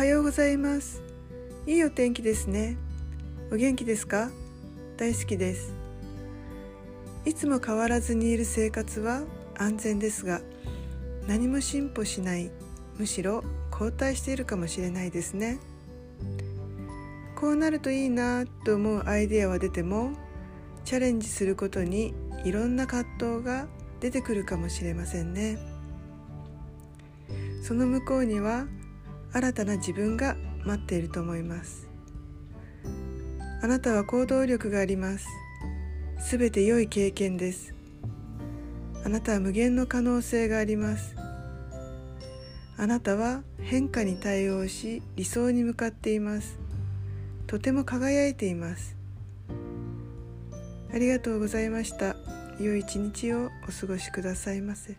はようございます。いいお天気ですね。お元気ですか？大好きです。いつも変わらずにいる生活は安全ですが何も進歩しないむしろ後退しているかもしれないですね。こうなるといいなと思うアイデアは出てもチャレンジすることにいろんな葛藤が出てくるかもしれませんね。その向こうには新たな自分が待っていると思います。あなたは行動力があります。すべて良い経験です。あなたは無限の可能性があります。あなたは変化に対応し理想に向かっています。とても輝いています。ありがとうございました。良い一日をお過ごしくださいませ。